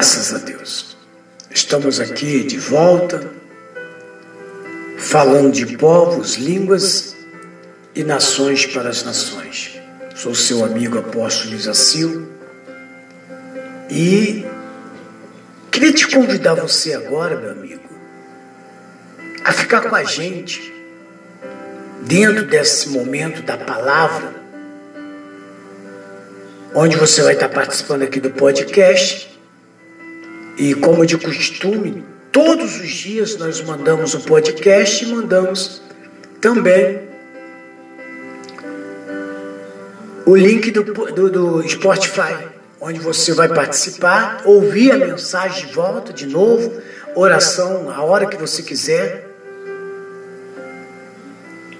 Graças a Deus. Estamos aqui de volta, falando de povos, línguas e nações para as nações. Sou seu amigo apóstolo Isacil e queria te convidar você agora, meu amigo, a ficar com a gente dentro desse momento da palavra, onde você vai estar participando aqui do podcast e como de costume, todos os dias nós mandamos o podcast e mandamos também o link do, do, do Spotify, onde você vai participar, ouvir a mensagem de volta, de novo, oração a hora que você quiser.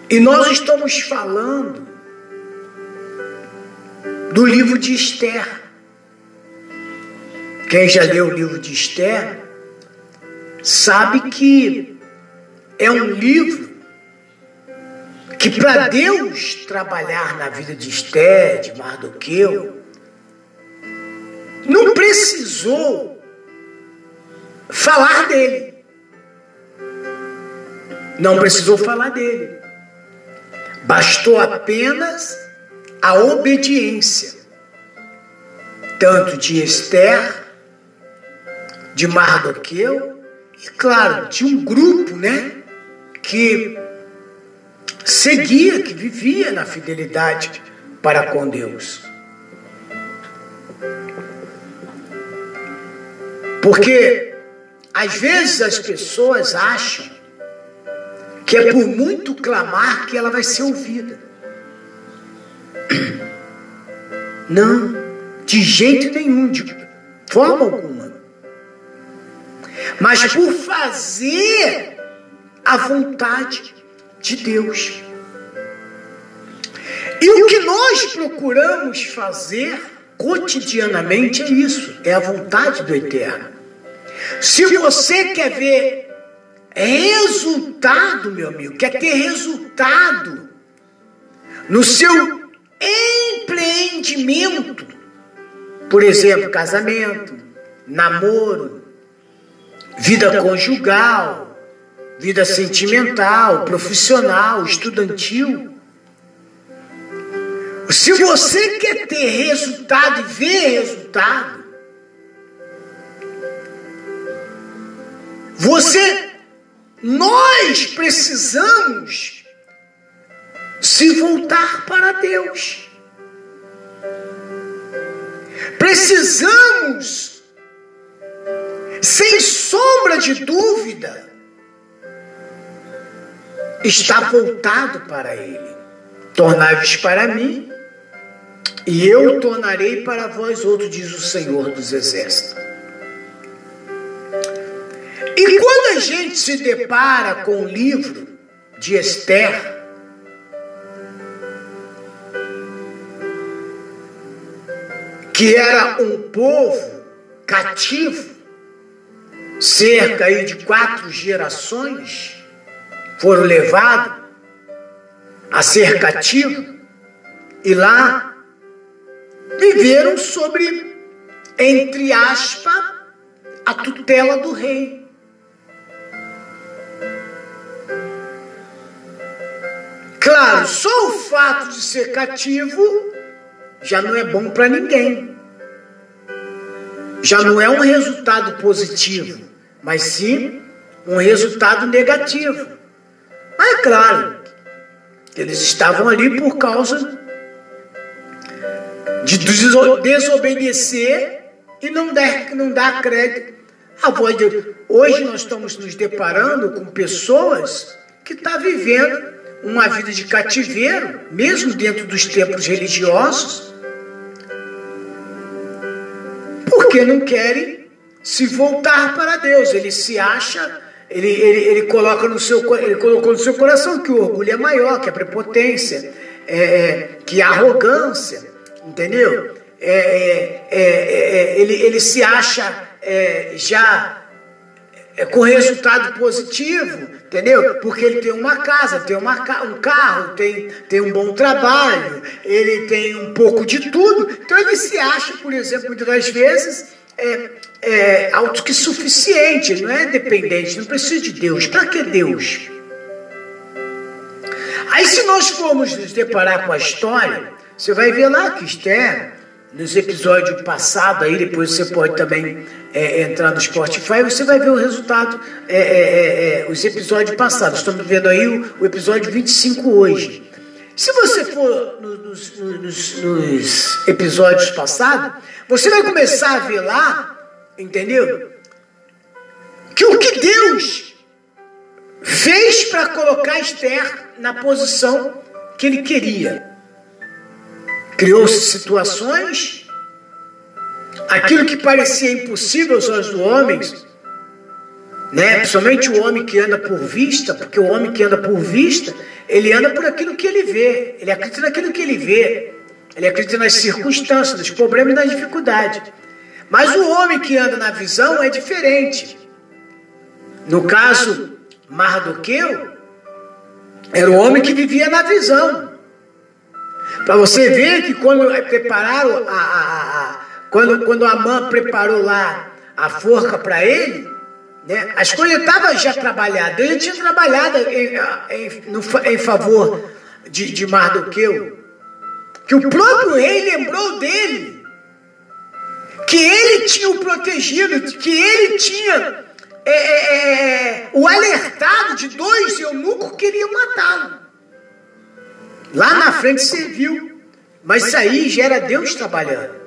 E nós estamos falando do livro de Esther. Quem já leu o livro de Esther sabe que é um livro que para Deus trabalhar na vida de Esther, de Mardoqueu, não precisou falar dele. Não precisou falar dele. Bastou apenas a obediência, tanto de Esther de Mardoqueu e, claro, de um grupo, né, que seguia, que vivia na fidelidade para com Deus. Porque às vezes as pessoas acham que é por muito clamar que ela vai ser ouvida. Não, de jeito nenhum, de forma alguma mas por fazer a vontade de Deus. E o que nós procuramos fazer cotidianamente é isso, é a vontade do Eterno. Se você quer ver resultado, meu amigo, quer ter resultado no seu empreendimento, por exemplo, casamento, namoro, vida conjugal, vida sentimental, profissional, estudantil. Se você quer ter resultado e ver resultado, você, nós precisamos se voltar para Deus. Precisamos sem sombra de dúvida, está voltado para Ele. Tornai-vos para mim, e eu tornarei para vós outro, diz o Senhor dos Exércitos. E quando a gente se depara com o livro de Esther, que era um povo cativo, cerca aí de quatro gerações foram levados a ser cativos e lá viveram sobre, entre aspas, a tutela do rei. Claro, só o fato de ser cativo já não é bom para ninguém. Já não é um resultado positivo mas sim um resultado negativo. Mas é claro, Eles estavam ali por causa de desobedecer e não dar, não dar crédito à voz de Deus. Hoje nós estamos nos deparando com pessoas que estão tá vivendo uma vida de cativeiro, mesmo dentro dos templos religiosos, porque não querem se voltar para Deus. Ele se acha, ele, ele, ele coloca no seu, ele colocou no seu coração que o orgulho é maior, que a prepotência, é, é que a arrogância, entendeu? É, é, é, é ele, ele se acha já com resultado positivo, entendeu? Porque ele tem uma casa, tem uma, um carro, tem, tem um bom trabalho, ele tem um pouco de tudo. Então ele se acha, por exemplo, muitas das vezes, é, é autossuficiente, não é dependente, não precisa de Deus. Para que Deus? Aí se nós formos nos deparar com a história, você vai ver lá que Esther, nos episódios passados, aí depois você pode também é, entrar no Spotify, você vai ver o resultado, é, é, é, é os episódios passados. Estamos vendo aí o, o, episódio 25 hoje. Se você for nos, nos, nos episódios passados, você vai começar a ver lá, entendeu? Que o que Deus fez para colocar Esther na posição que ele queria. Criou-se situações, aquilo que parecia impossível aos olhos do homem, né? principalmente o homem que anda por vista, porque o homem que anda por vista, ele anda por aquilo que ele vê, ele acredita naquilo que ele vê. Ele acredita nas circunstâncias, nos problemas e nas dificuldades. Mas o homem que anda na visão é diferente. No caso, Mardoqueu era o homem que vivia na visão. Para você ver que quando prepararam a, a, a quando, quando a mãe preparou lá a forca para ele, né, as coisas estavam já trabalhadas. Ele tinha trabalhado em, em, no, em favor de, de Mardoqueu que o próprio rei lembrou dele, que ele tinha o protegido, que ele tinha é, é, é, o alertado de dois eunucos que queriam matá-lo. Lá na frente serviu, mas isso aí já era Deus trabalhando.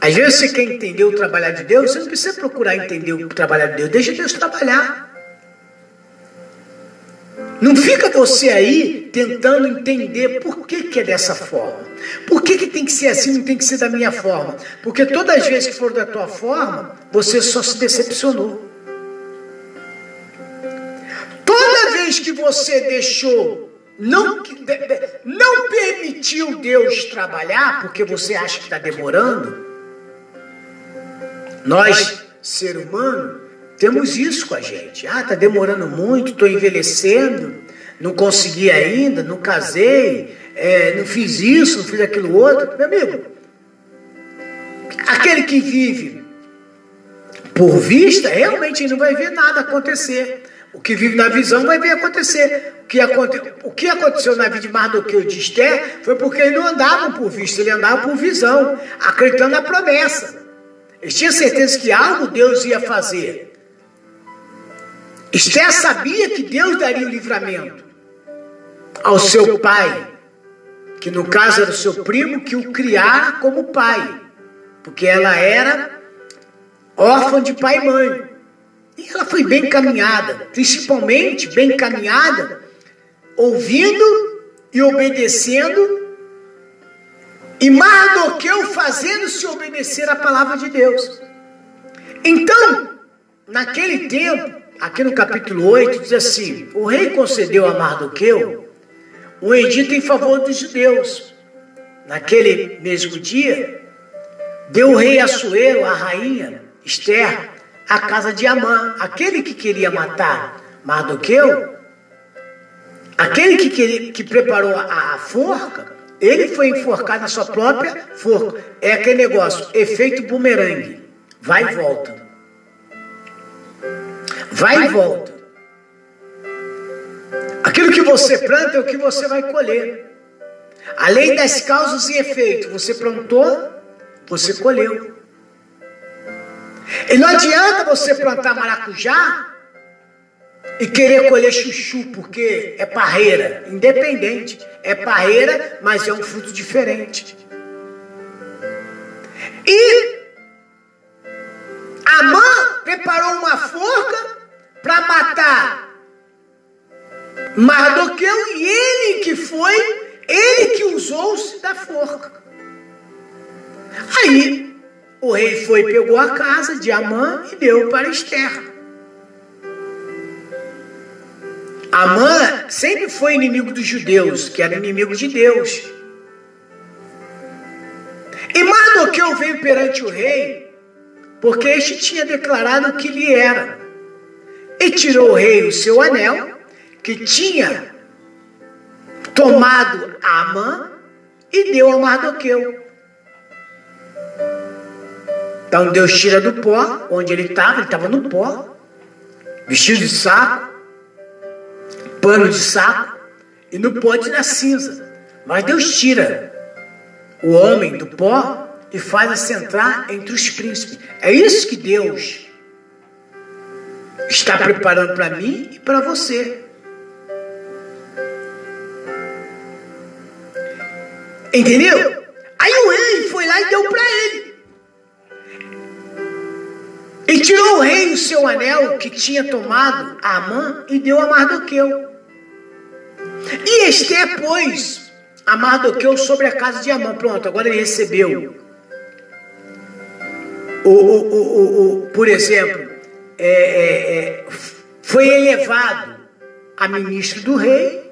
Às vezes você quer entender o trabalhar de Deus, você não precisa procurar entender o trabalhar de Deus, deixa Deus trabalhar. Não fica você aí tentando entender por que, que é dessa forma. Por que, que tem que ser assim, não tem que ser da minha forma? Porque todas as vezes que for da tua forma, você só se decepcionou. Toda vez que você deixou, não, não permitiu Deus trabalhar, porque você acha que está demorando, nós, ser humano, temos isso com a gente. Ah, está demorando muito, estou envelhecendo, não consegui ainda, não casei, é, não fiz isso, não fiz aquilo outro. Meu amigo, aquele que vive por vista, realmente não vai ver nada acontecer. O que vive na visão vai ver acontecer. O que, aconte... o que aconteceu na vida de Mardoqueu de Esther foi porque ele não andava por vista, ele andava por visão, acreditando na promessa. Ele tinha certeza que algo Deus ia fazer. Esther sabia que Deus daria o livramento ao seu pai, que no caso era o seu primo, que o criara como pai, porque ela era órfã de pai e mãe. E ela foi bem caminhada, principalmente bem caminhada, ouvindo e obedecendo, e Mardoqueu fazendo-se obedecer a palavra de Deus. Então, naquele tempo, aqui no capítulo 8, diz assim: O rei concedeu a Mardoqueu um edito em favor dos judeus. Naquele mesmo dia, deu o rei Assuero, a rainha Esther, a casa de Amã, aquele que queria matar Mardoqueu, aquele que, queria, que preparou a, a forca, ele foi enforcado na sua própria forca. É aquele negócio, efeito bumerangue, vai e volta. Vai e volta. Aquilo que você planta é o que você vai colher. A lei das causas e efeitos. Você plantou, você colheu. E não adianta você plantar maracujá e querer colher chuchu porque é parreira, independente, é parreira, mas é um fruto diferente. E Amã preparou uma forca para matar Mardoqueu e ele que foi, ele que usou-se da forca. Aí o rei foi, pegou a casa de Amã e deu para Esther. Amã sempre foi inimigo dos judeus, que era inimigo de Deus. E Mardoqueu veio perante o rei, porque este tinha declarado que lhe era. E tirou o rei o seu anel, que tinha tomado Amã, e deu a Mardoqueu. Então Deus tira do pó, onde ele estava, ele estava no pó, vestido de saco, pano de saco e no pote da cinza. Mas Deus tira o homem do pó e faz assentar entre os príncipes. É isso que Deus está preparando para mim e para você. Entendeu? Aí o rei foi lá e deu para ele. E tirou o rei o seu anel que tinha tomado a Amã e deu a Mardoqueu. E Esther pôs a Mardoqueu sobre a casa de Amã. Pronto, agora ele recebeu. O, o, o, o por exemplo, é, é, é, foi elevado a ministro do rei,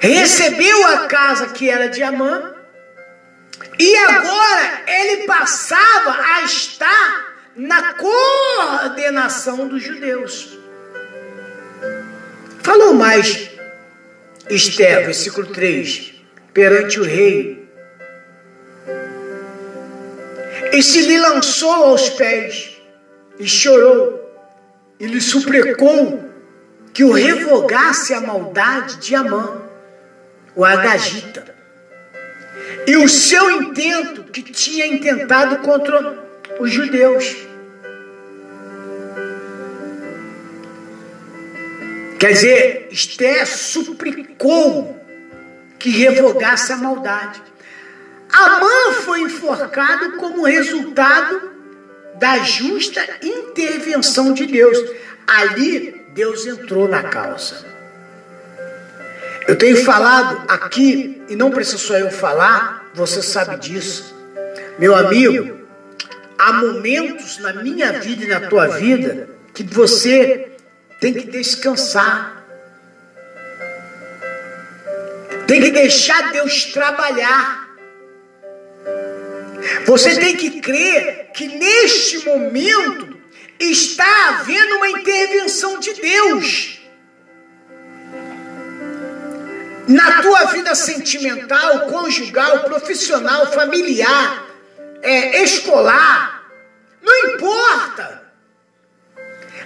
recebeu a casa que era de Amã, e agora ele passava a estar na coordenação dos judeus. Falou mais Esther, versículo 3, perante o rei. E se lhe lançou aos pés e chorou e lhe suplicou que o revogasse a maldade de Amã, o Agagita, e o seu intento que tinha intentado contra os judeus. Quer dizer, Esté suplicou que revogasse a maldade. Amã foi enforcado como resultado da justa intervenção de Deus. Ali, Deus entrou na causa. Eu tenho falado aqui, e não precisa só eu falar, você sabe disso. Meu amigo, há momentos na minha vida e na tua vida que você tem que descansar. Tem que deixar Deus trabalhar. Você tem que crer que neste momento está havendo uma intervenção de Deus. Na tua vida sentimental, conjugal, profissional, familiar, é, escolar, não importa.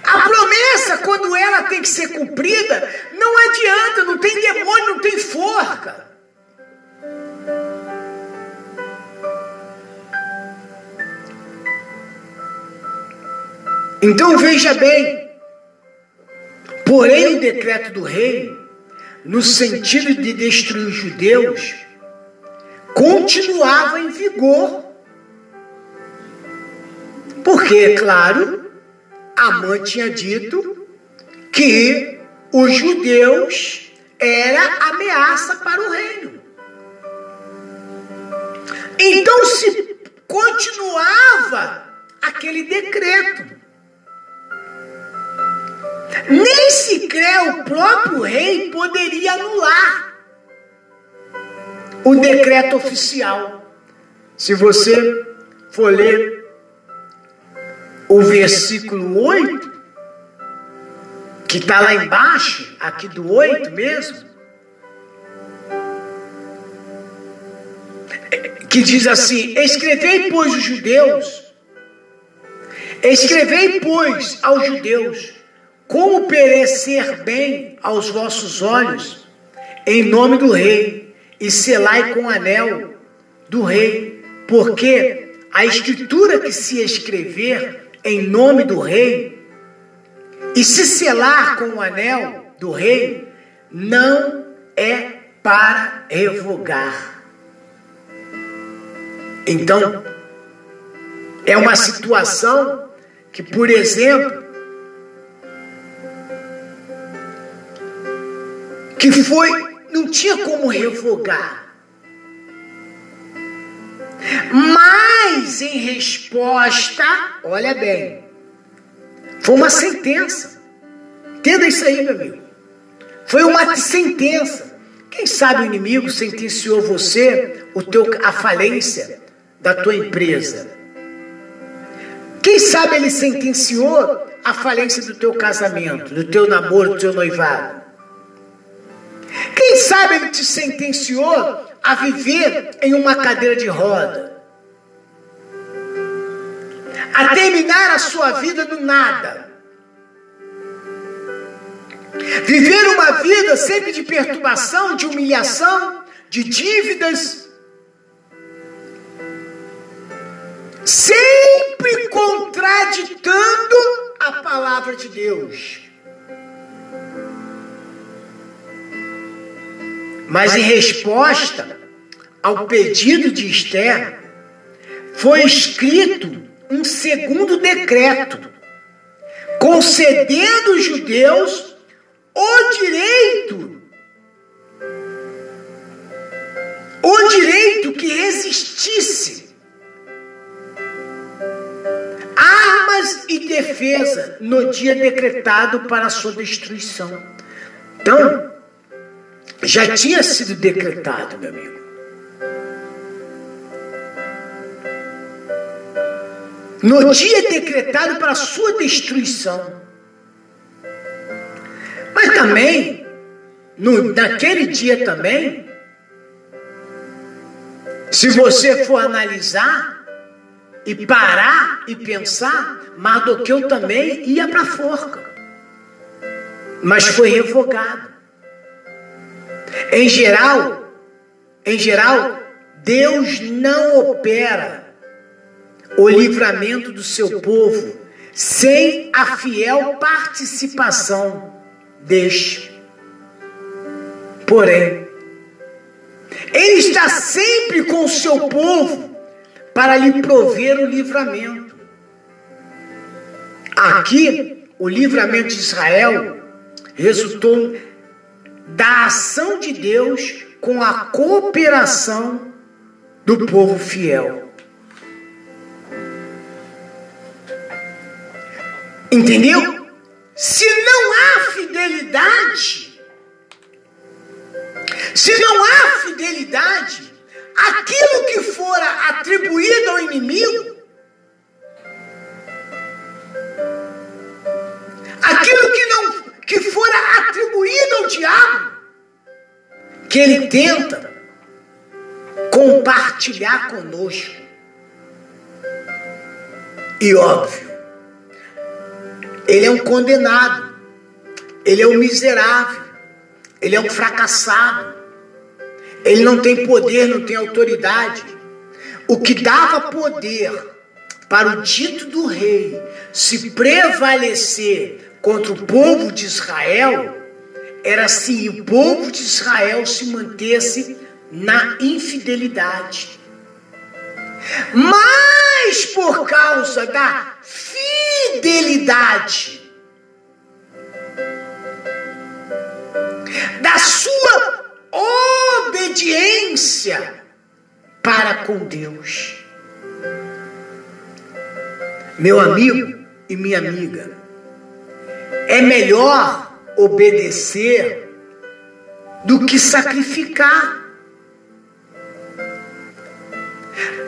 A promessa, quando ela tem que ser cumprida, não adianta, não tem demônio, não tem forca. Então veja bem, porém o decreto do rei, no sentido de destruir os judeus, continuava em vigor. Porque, claro, Amã tinha dito que os judeus era ameaça para o reino. Então se continuava aquele decreto. Nem sequer o próprio rei poderia anular o decreto oficial. Se você for ler o versículo 8, que está lá embaixo, aqui do 8 mesmo, que diz assim: Escrevei, pois, os judeus, escrevei, pois, aos judeus, como perecer bem aos vossos olhos, em nome do rei, e selai com anel do rei, porque a escritura que se escrever em nome do rei, E se selar com o anel do rei não é para revogar. Então, é uma situação que, por exemplo, que foi, não tinha como revogar. Mas em resposta, olha bem, foi uma sentença. Entenda isso aí, meu amigo. Foi uma sentença. Quem sabe o inimigo sentenciou você o teu, a falência da tua empresa. Quem sabe ele sentenciou a falência do teu casamento, do teu namoro, do teu noivado. Quem sabe ele te sentenciou a viver em uma cadeira de roda, a terminar a sua vida do nada, viver uma vida sempre de perturbação, de humilhação, de dívidas, sempre contraditando a palavra de Deus. Mas em resposta ao pedido de Esther, foi escrito um segundo decreto, concedendo aos judeus o direito, o direito que resistisse armas e defesa no dia decretado para a sua destruição. Então, já tinha sido decretado, meu amigo. No dia decretado para a sua destruição. Mas também, no, naquele dia também, se você for analisar e parar e pensar, Mardoqueu também ia para a forca. Mas foi revogado. Em geral, em geral, Deus não opera o livramento do seu povo sem a fiel participação deste. Porém, Ele está sempre com o seu povo para lhe prover o livramento. Aqui, o livramento de Israel resultou da ação de Deus com a cooperação do povo fiel. Entendeu? Se não há fidelidade, se não há fidelidade, aquilo que fora atribuído ao inimigo, diabo, que ele tenta compartilhar conosco. E óbvio, ele é um condenado, ele é um miserável, ele é um fracassado, ele não tem poder, não tem autoridade. O que dava poder para o dito do rei se prevalecer contra o povo de Israel era se o povo de Israel se mantesse na infidelidade. Mas por causa da fidelidade, da sua obediência para com Deus. Meu amigo e minha amiga, é melhor obedecer do que sacrificar.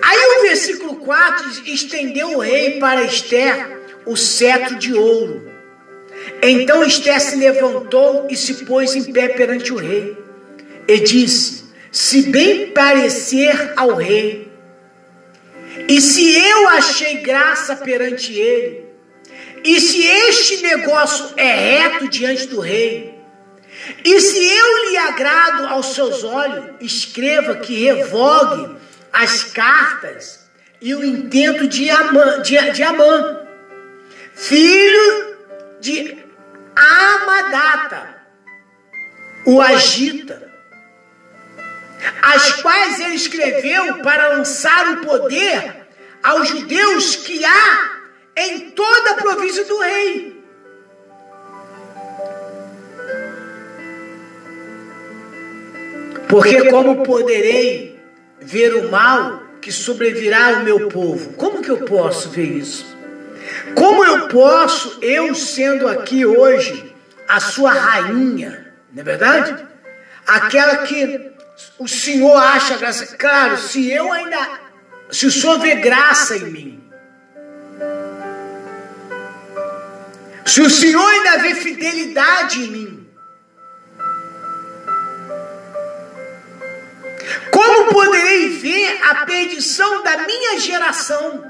Aí o versículo 4 estendeu o rei para Esther o cetro de ouro. Então Esther se levantou e se pôs em pé perante o rei e disse: Se bem parecer ao rei, e se eu achei graça perante ele, e se este negócio é reto diante do rei, e se eu lhe agrado aos seus olhos, escreva que revogue as cartas e o intento de Amã, de, de Amã filho de Amadata, o agita, as quais ele escreveu para lançar o poder aos judeus que há em toda a província do rei. Porque como poderei ver o mal que sobrevirá ao meu povo? Como que eu posso ver isso? Como eu posso, eu sendo aqui hoje a sua rainha, não é verdade? Aquela que o Senhor acha graça. Claro, se eu ainda, se o Senhor vê graça em mim, se o Senhor ainda vê fidelidade em mim, como poderei ver a perdição da minha geração?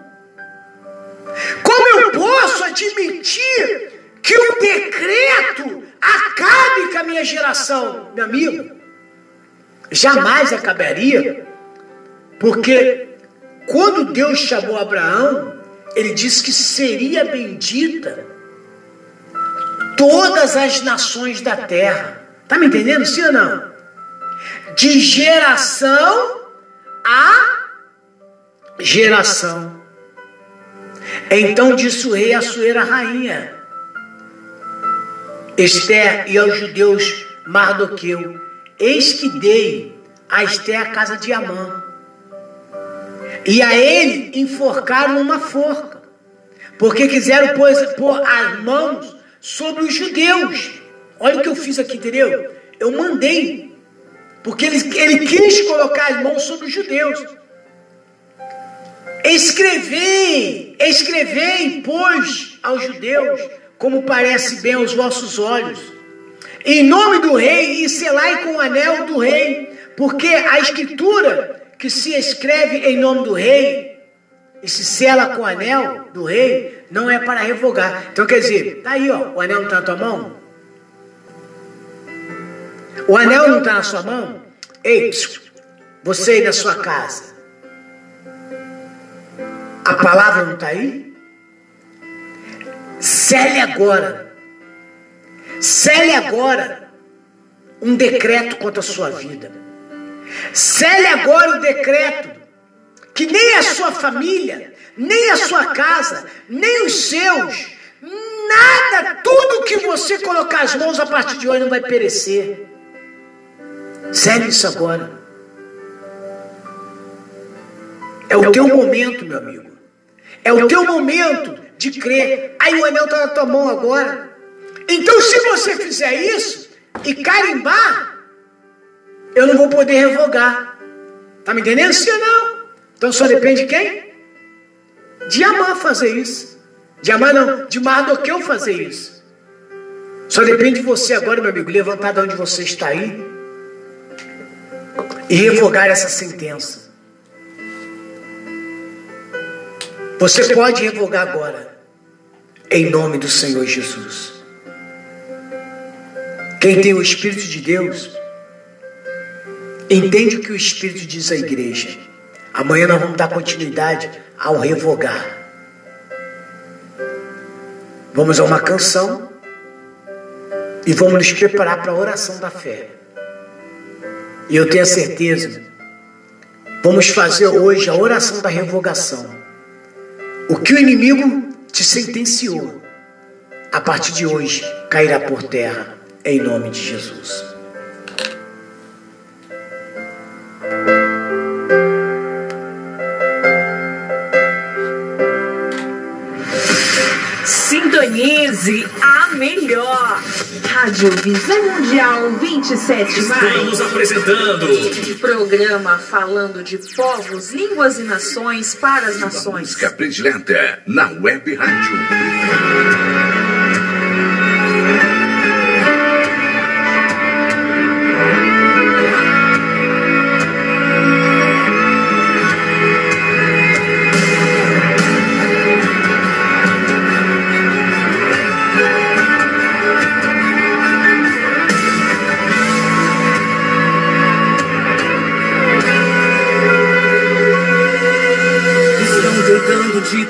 Como eu posso admitir que o decreto acabe com a minha geração? Meu amigo, jamais acabaria, porque quando Deus chamou Abraão, ele disse que seria bendita todas as nações da terra. Tá me entendendo, sim ou não? De geração a geração. Então disse o rei a sua rainha, Esther e aos judeus Mardoqueu, eis que dei a Esther a casa de Amã, e a ele enforcaram uma forca, porque quiseram pôr as mãos sobre os judeus. Olha o que eu fiz aqui, entendeu? Eu mandei, porque ele, ele quis colocar as mãos sobre os judeus. Escrevei, escrevei, pois, aos judeus, como parece bem aos vossos olhos, em nome do rei, e selai com o anel do rei, porque a escritura que se escreve em nome do rei e se sela com o anel do rei, não é para revogar. Então quer dizer, tá aí, ó, o anel não está na tua mão? O anel não está na sua mão? Ei, você aí na sua casa, a palavra não está aí? Cele agora. Cele agora um decreto contra a sua vida. Cele agora o decreto que nem a sua família, nem a sua casa, nem os seus, nada, tudo que você colocar as mãos a partir de hoje não vai perecer. Cele isso agora. É o teu momento, meu amigo. É o teu momento de crer. Aí o anel está na tua mão agora. Então, se você fizer isso e carimbar, eu não vou poder revogar. Tá me entendendo? Ou não? Então só depende de quem? De Amã fazer isso. De Amã não, de Mardoqueu fazer isso. Só depende de você agora, meu amigo, levantar de onde você está aí e revogar essa sentença. Você pode revogar agora, em nome do Senhor Jesus. Quem tem o Espírito de Deus, entende o que o Espírito diz à igreja. Amanhã nós vamos dar continuidade ao revogar. Vamos a uma canção e vamos nos preparar para a oração da fé. E eu tenho a certeza, vamos fazer hoje a oração da revogação. O que o inimigo te sentenciou, a partir de hoje cairá por terra, em nome de Jesus. Sintonize a melhor. Rádio Visão Mundial 27 Estamos apresentando programa falando de povos, línguas e nações para as nações. música predileta na web rádio.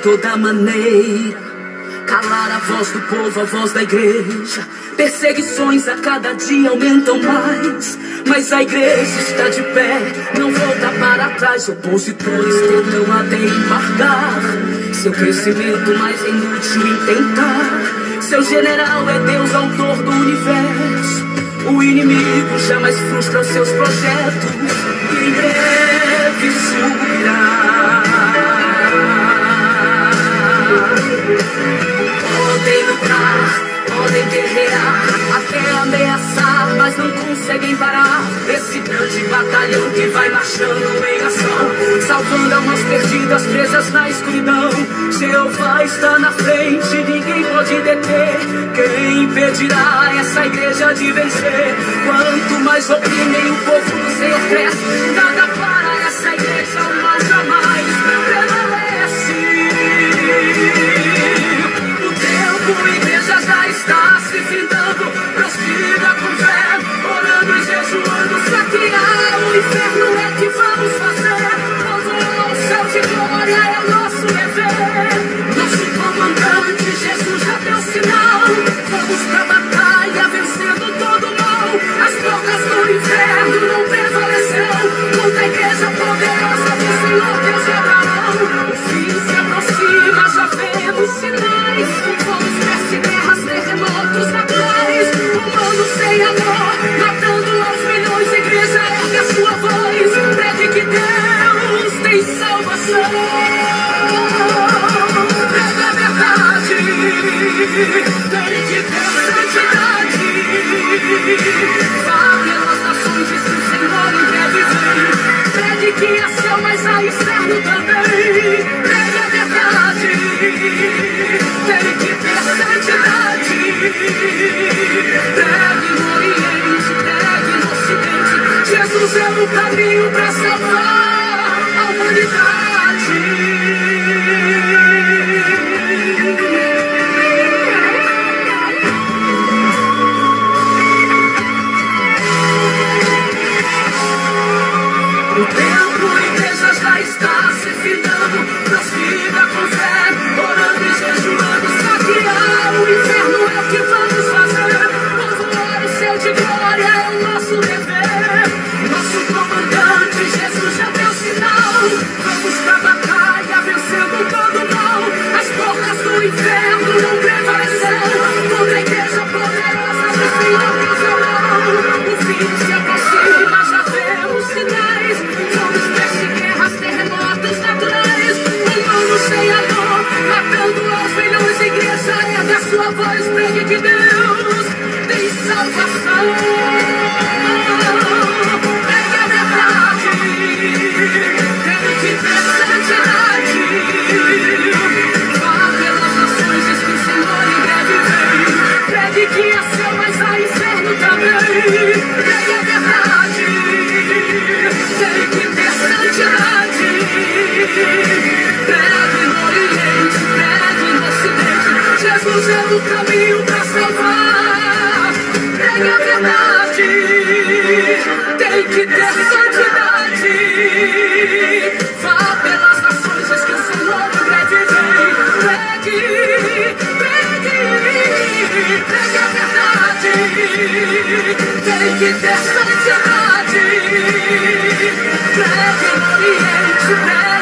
Toda maneira calar a voz do povo, a voz da igreja. Perseguições a cada dia aumentam mais. Mas a igreja está de pé, não volta para trás. Opositores tentam até embargar. Seu crescimento mais inútil em tentar. Seu general é Deus, autor do universo. O inimigo jamais frustra seus projetos. Em breve subirá. Podem lutar, podem guerrear, até ameaçar, mas não conseguem parar. Esse grande batalhão que vai marchando em ação, salvando almas perdidas, presas na escuridão. Jeová está na frente, ninguém pode deter. Quem impedirá essa igreja de vencer? Quanto mais oprimem o povo Senhor cresce, nada para essa igreja, está se findando. Céu, há inferno também. Pregue a verdade. Tem que ter santidade. Pregue no Oriente, pregue no Ocidente. Jesus é o caminho para salvar o céu de É o caminho para salvar. Pregue a verdade, tem que ter santidade. Vá pelas nações, que o em breve vem. Pregue, pregue, pregue a verdade. Tem que ter santidade. Pregue no Oriente, pregue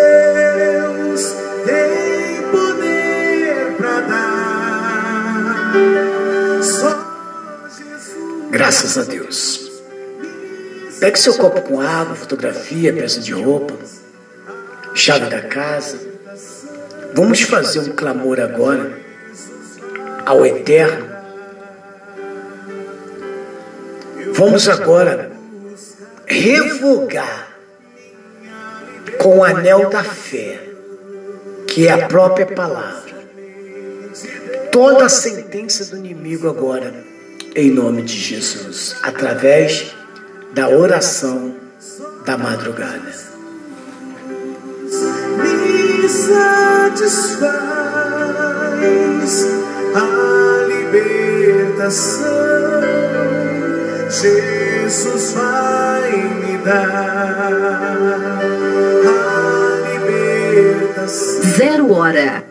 Graças a Deus. Pegue seu copo com água, fotografia, peça de roupa, chave da casa. Vamos fazer um clamor agora ao Eterno. Vamos agora revogar com o anel da fé, que é a própria palavra, toda a sentença do inimigo agora, em nome de Jesus, através da oração da madrugada. Me satisfaz a libertação. Jesus vai me dar a libertação. Zero hora.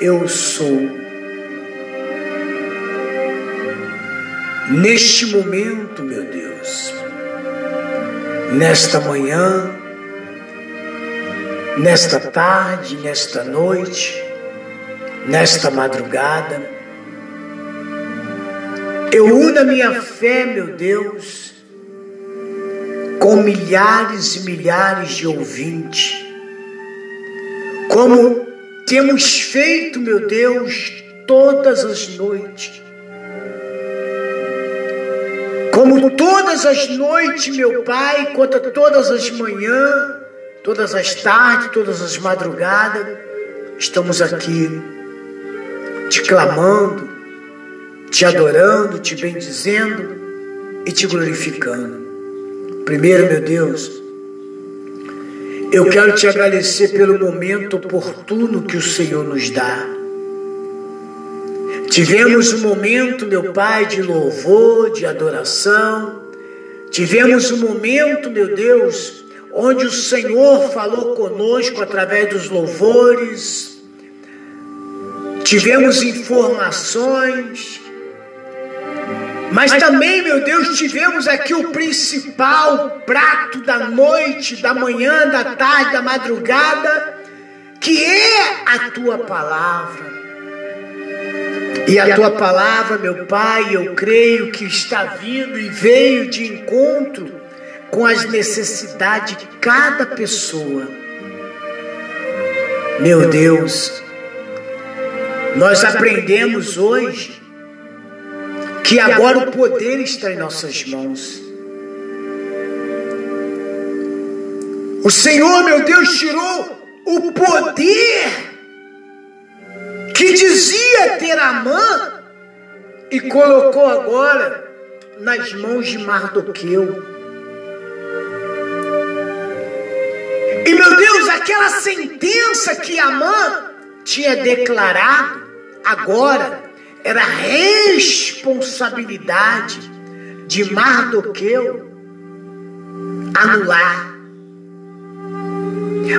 Eu sou, neste momento, meu Deus, nesta manhã, nesta tarde, nesta noite, nesta madrugada, eu uno a minha fé, meu Deus, com milhares e milhares de ouvintes, como temos feito, meu Deus, todas as noites. Como todas as noites, meu Pai, quanto todas as manhãs, todas as tardes, todas as madrugadas, estamos aqui te clamando, te adorando, te bendizendo e te glorificando. Primeiro, meu Deus, eu quero te agradecer pelo momento oportuno que o Senhor nos dá. Tivemos um momento, meu Pai, de louvor, de adoração. Tivemos um momento, meu Deus, onde o Senhor falou conosco através dos louvores. Tivemos informações. Mas também, meu Deus, tivemos aqui o principal prato da noite, da manhã, da tarde, da madrugada, que é a tua palavra. E a tua palavra, meu Pai, eu creio que está vindo e veio de encontro com as necessidades de cada pessoa. Meu Deus, nós aprendemos hoje que agora o poder está em nossas mãos. O Senhor, meu Deus, tirou o poder que dizia ter Amã e colocou agora nas mãos de Mardoqueu. E meu Deus, aquela sentença que Amã tinha declarado, agora era responsabilidade de Mardoqueu anular.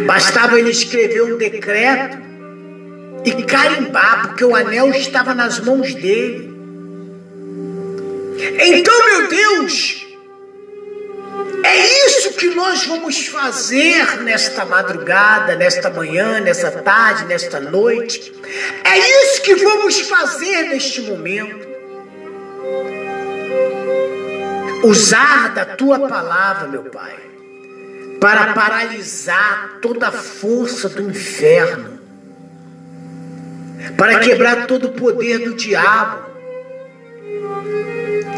Bastava ele escrever um decreto e carimbar, porque o anel estava nas mãos dele. Então, meu Deus, É isso que nós vamos fazer nesta madrugada, nesta manhã, nesta tarde, nesta noite. É isso que vamos fazer neste momento. Usar da tua palavra, meu Pai, para paralisar toda a força do inferno, para quebrar todo o poder do diabo.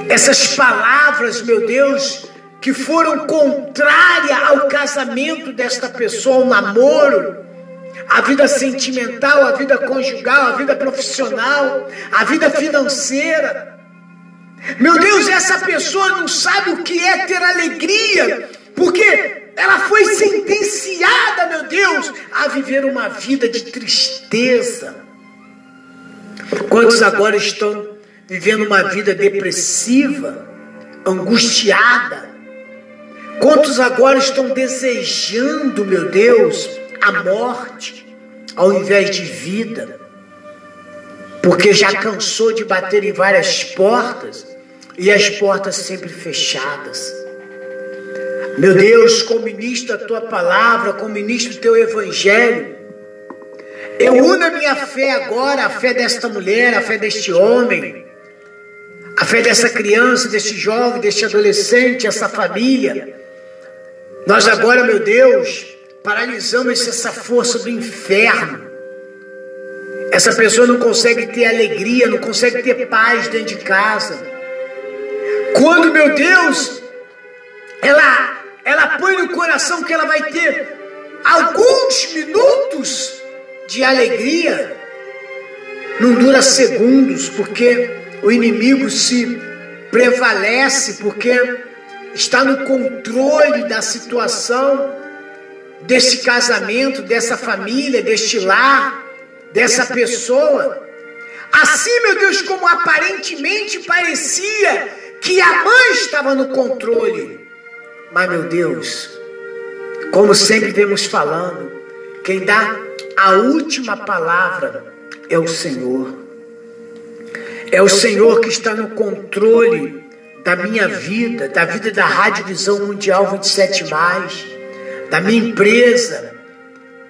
Essas palavras, meu Deus, que foram contrárias ao casamento desta pessoa, ao namoro, a vida sentimental, a vida conjugal, a vida profissional, a vida financeira. Meu Deus, essa pessoa não sabe o que é ter alegria, porque ela foi sentenciada, meu Deus, a viver uma vida de tristeza. Quantos agora estão vivendo uma vida depressiva, angustiada? Quantos agora estão desejando, meu Deus, a morte ao invés de vida? Porque já cansou de bater em várias portas e as portas sempre fechadas. Meu Deus, como ministro a tua palavra, como ministro o teu evangelho, eu uno a minha fé agora, a fé desta mulher, a fé deste homem, a fé dessa criança, deste jovem, deste adolescente, essa família. Nós agora, meu Deus, paralisamos essa força do inferno. Essa pessoa não consegue ter alegria, não consegue ter paz dentro de casa. Quando, meu Deus, ela, ela põe no coração que ela vai ter alguns minutos de alegria, não dura segundos, porque o inimigo se prevalece, porque está no controle da situação deste casamento, dessa família, deste lar, dessa pessoa. Assim, meu Deus, como aparentemente parecia que a mãe estava no controle. Mas, meu Deus, como sempre vemos falando, quem dá a última palavra é o Senhor. É o Senhor que está no controle da minha vida, da vida da Rádio Visão Mundial 27, da minha empresa,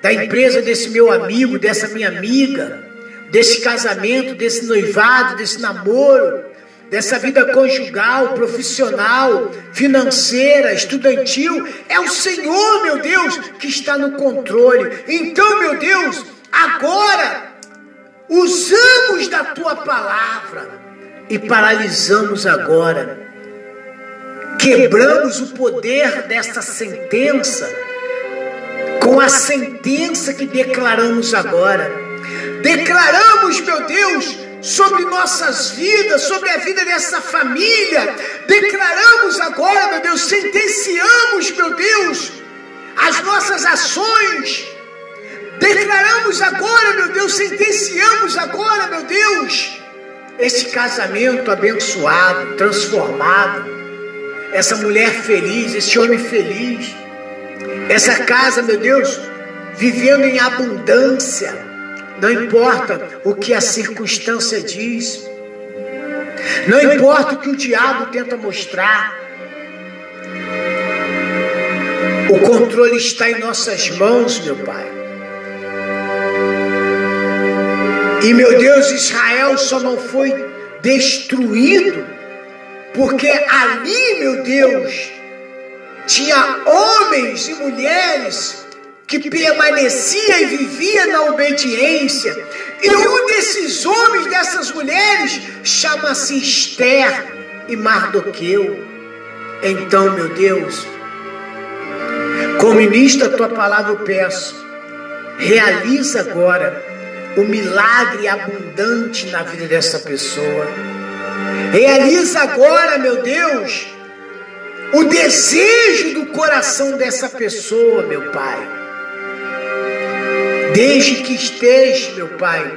da empresa desse meu amigo, dessa minha amiga, desse casamento, desse noivado, desse namoro, dessa vida conjugal, profissional, financeira, estudantil. É o Senhor, meu Deus, que está no controle. Então, meu Deus, agora usamos da tua palavra e paralisamos agora. Quebramos o poder desta sentença com a sentença que declaramos agora. Declaramos, meu Deus, sobre nossas vidas, sobre a vida dessa família. Declaramos agora, meu Deus, sentenciamos, meu Deus, as nossas ações. Declaramos agora, meu Deus, sentenciamos agora, meu Deus, esse casamento abençoado, transformado, essa mulher feliz, esse homem feliz, essa casa, meu Deus, vivendo em abundância não importa o que a circunstância diz. Não importa o que o diabo tenta mostrar. O controle está em nossas mãos, meu Pai. E meu Deus, Israel só não foi destruído, porque ali, meu Deus, tinha homens e mulheres que permanecia e vivia na obediência. E um desses homens, dessas mulheres, chama-se Esther e Mardoqueu. Então, meu Deus, como ministro a tua palavra, eu peço, realiza agora o milagre abundante na vida dessa pessoa. Realiza agora, meu Deus, o desejo do coração dessa pessoa, meu Pai. Desde que esteja, meu Pai,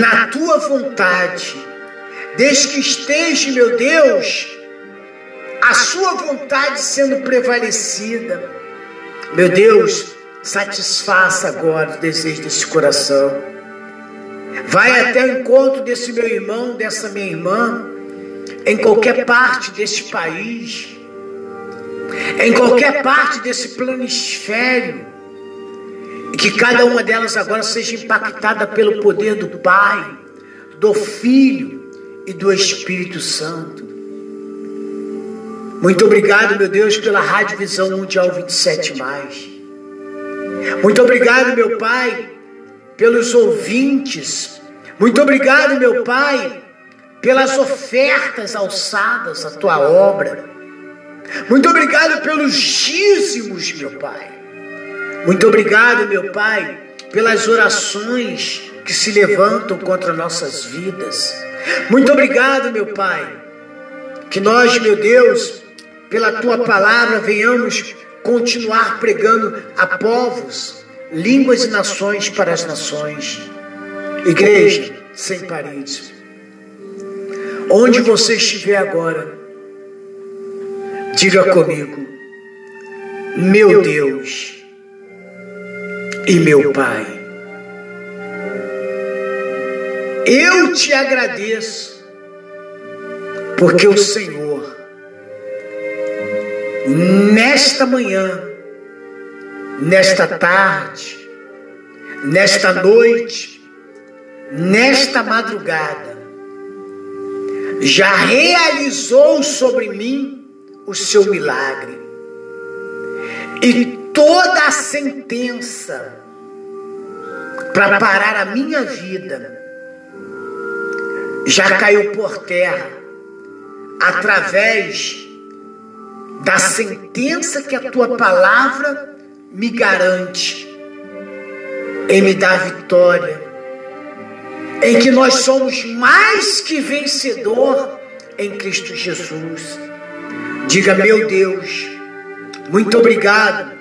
na tua vontade, desde que esteja, meu Deus, a sua vontade sendo prevalecida, meu Deus, satisfaça agora o desejo desse coração. Vai até o encontro desse meu irmão, dessa minha irmã, em qualquer parte deste país, em qualquer parte desse planisfério, e que cada uma delas agora seja impactada pelo poder do Pai, do Filho e do Espírito Santo. Muito obrigado, meu Deus, pela Rádio Visão Mundial 27. Muito obrigado, meu Pai, pelos ouvintes. Muito obrigado, meu Pai, pelas ofertas alçadas à tua obra. Muito obrigado pelos dízimos, meu Pai. Muito obrigado, meu Pai, pelas orações que se levantam contra nossas vidas. Muito obrigado, meu Pai, que nós, meu Deus, pela tua palavra, venhamos continuar pregando a povos, línguas e nações para as nações. Igreja sem paredes. Onde você estiver agora, diga comigo, meu Deus e meu Pai, eu te agradeço, porque o Senhor nesta manhã, nesta tarde, nesta noite, nesta madrugada, já realizou sobre mim o seu milagre. E toda a sentença para parar a minha vida já caiu por terra através da sentença que a tua palavra me garante, em me dar vitória, em que nós somos mais que vencedor em Cristo Jesus. Diga, meu Deus, muito obrigado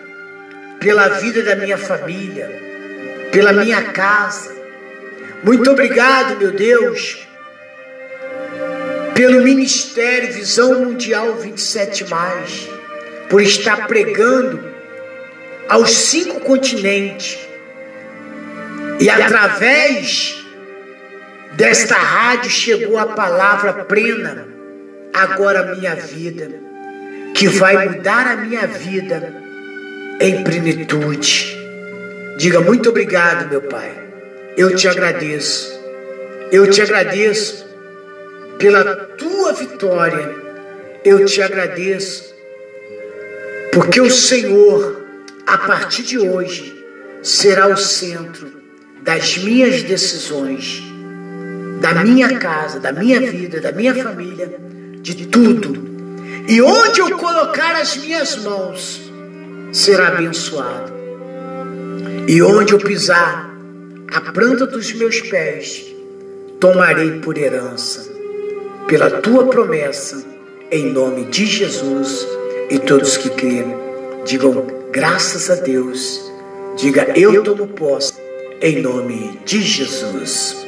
pela vida da minha família, pela minha casa. Muito obrigado, meu Deus, pelo Ministério Visão Mundial 27, por estar pregando aos cinco continentes e através desta rádio chegou a palavra plena, agora minha vida, que vai mudar a minha vida em plenitude. Diga muito obrigado, meu Pai. Eu te agradeço. Eu te agradeço pela tua vitória. Eu te agradeço, porque o Senhor, a partir de hoje, será o centro das minhas decisões, da minha casa, da minha vida, da minha família, de tudo. E onde eu colocar as minhas mãos, será abençoado. E onde eu pisar a planta dos meus pés, tomarei por herança pela tua promessa, em nome de Jesus. E todos que creem, digam graças a Deus. Diga eu tomo posse, em nome de Jesus.